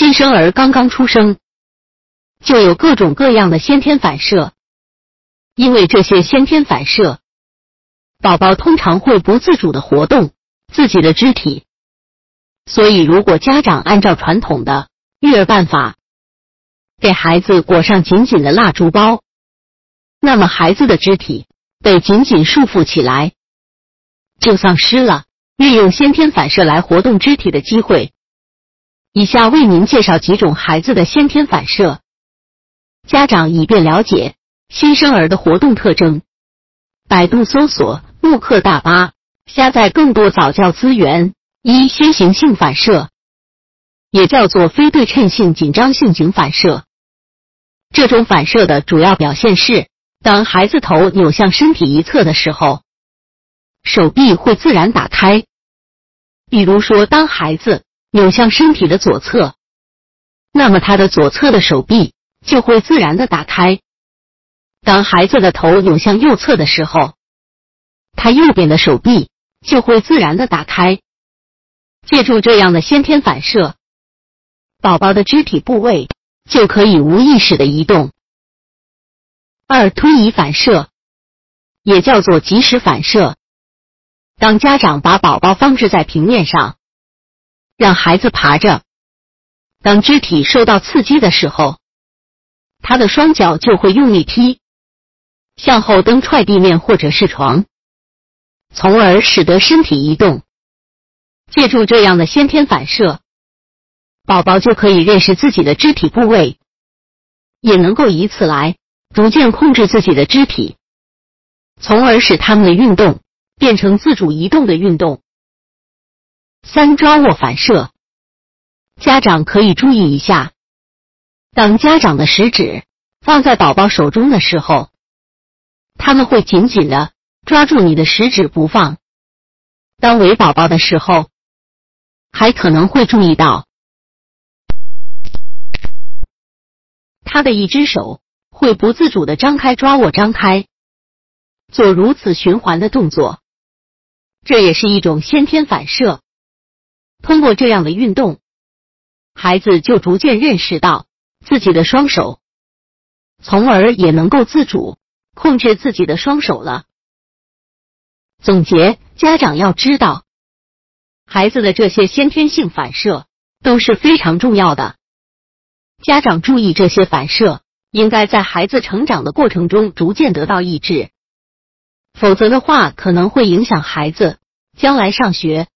新生儿刚刚出生，就有各种各样的先天反射，因为这些先天反射，宝宝通常会不自主的活动自己的肢体，所以如果家长按照传统的育儿办法，给孩子裹上紧紧的蜡烛包，那么孩子的肢体被紧紧束缚起来，就丧失了运用先天反射来活动肢体的机会。以下为您介绍几种孩子的先天反射，家长以便了解新生儿的活动特征。百度搜索“慕课大巴”，下载更多早教资源。一、先行性反射，也叫做非对称性紧张性颈反射。这种反射的主要表现是，当孩子头扭向身体一侧的时候，手臂会自然打开。比如说，当孩子扭向身体的左侧，那么他的左侧的手臂就会自然的打开；当孩子的头扭向右侧的时候，他右边的手臂就会自然的打开。借助这样的先天反射，宝宝的肢体部位就可以无意识的移动。二、推移反射，也叫做即时反射。当家长把宝宝放置在平面上。让孩子爬着，当肢体受到刺激的时候，他的双脚就会用力踢，向后蹬踹地面或者是床，从而使得身体移动。借助这样的先天反射，宝宝就可以认识自己的肢体部位，也能够以此来逐渐控制自己的肢体，从而使他们的运动变成自主移动的运动。三抓握反射，家长可以注意一下。当家长的食指放在宝宝手中的时候，他们会紧紧的抓住你的食指不放。当喂宝宝的时候，还可能会注意到他的一只手会不自主的张开抓握张开，做如此循环的动作，这也是一种先天反射。通过这样的运动，孩子就逐渐认识到自己的双手，从而也能够自主控制自己的双手了。总结：家长要知道，孩子的这些先天性反射都是非常重要的。家长注意这些反射，应该在孩子成长的过程中逐渐得到抑制，否则的话可能会影响孩子将来上学。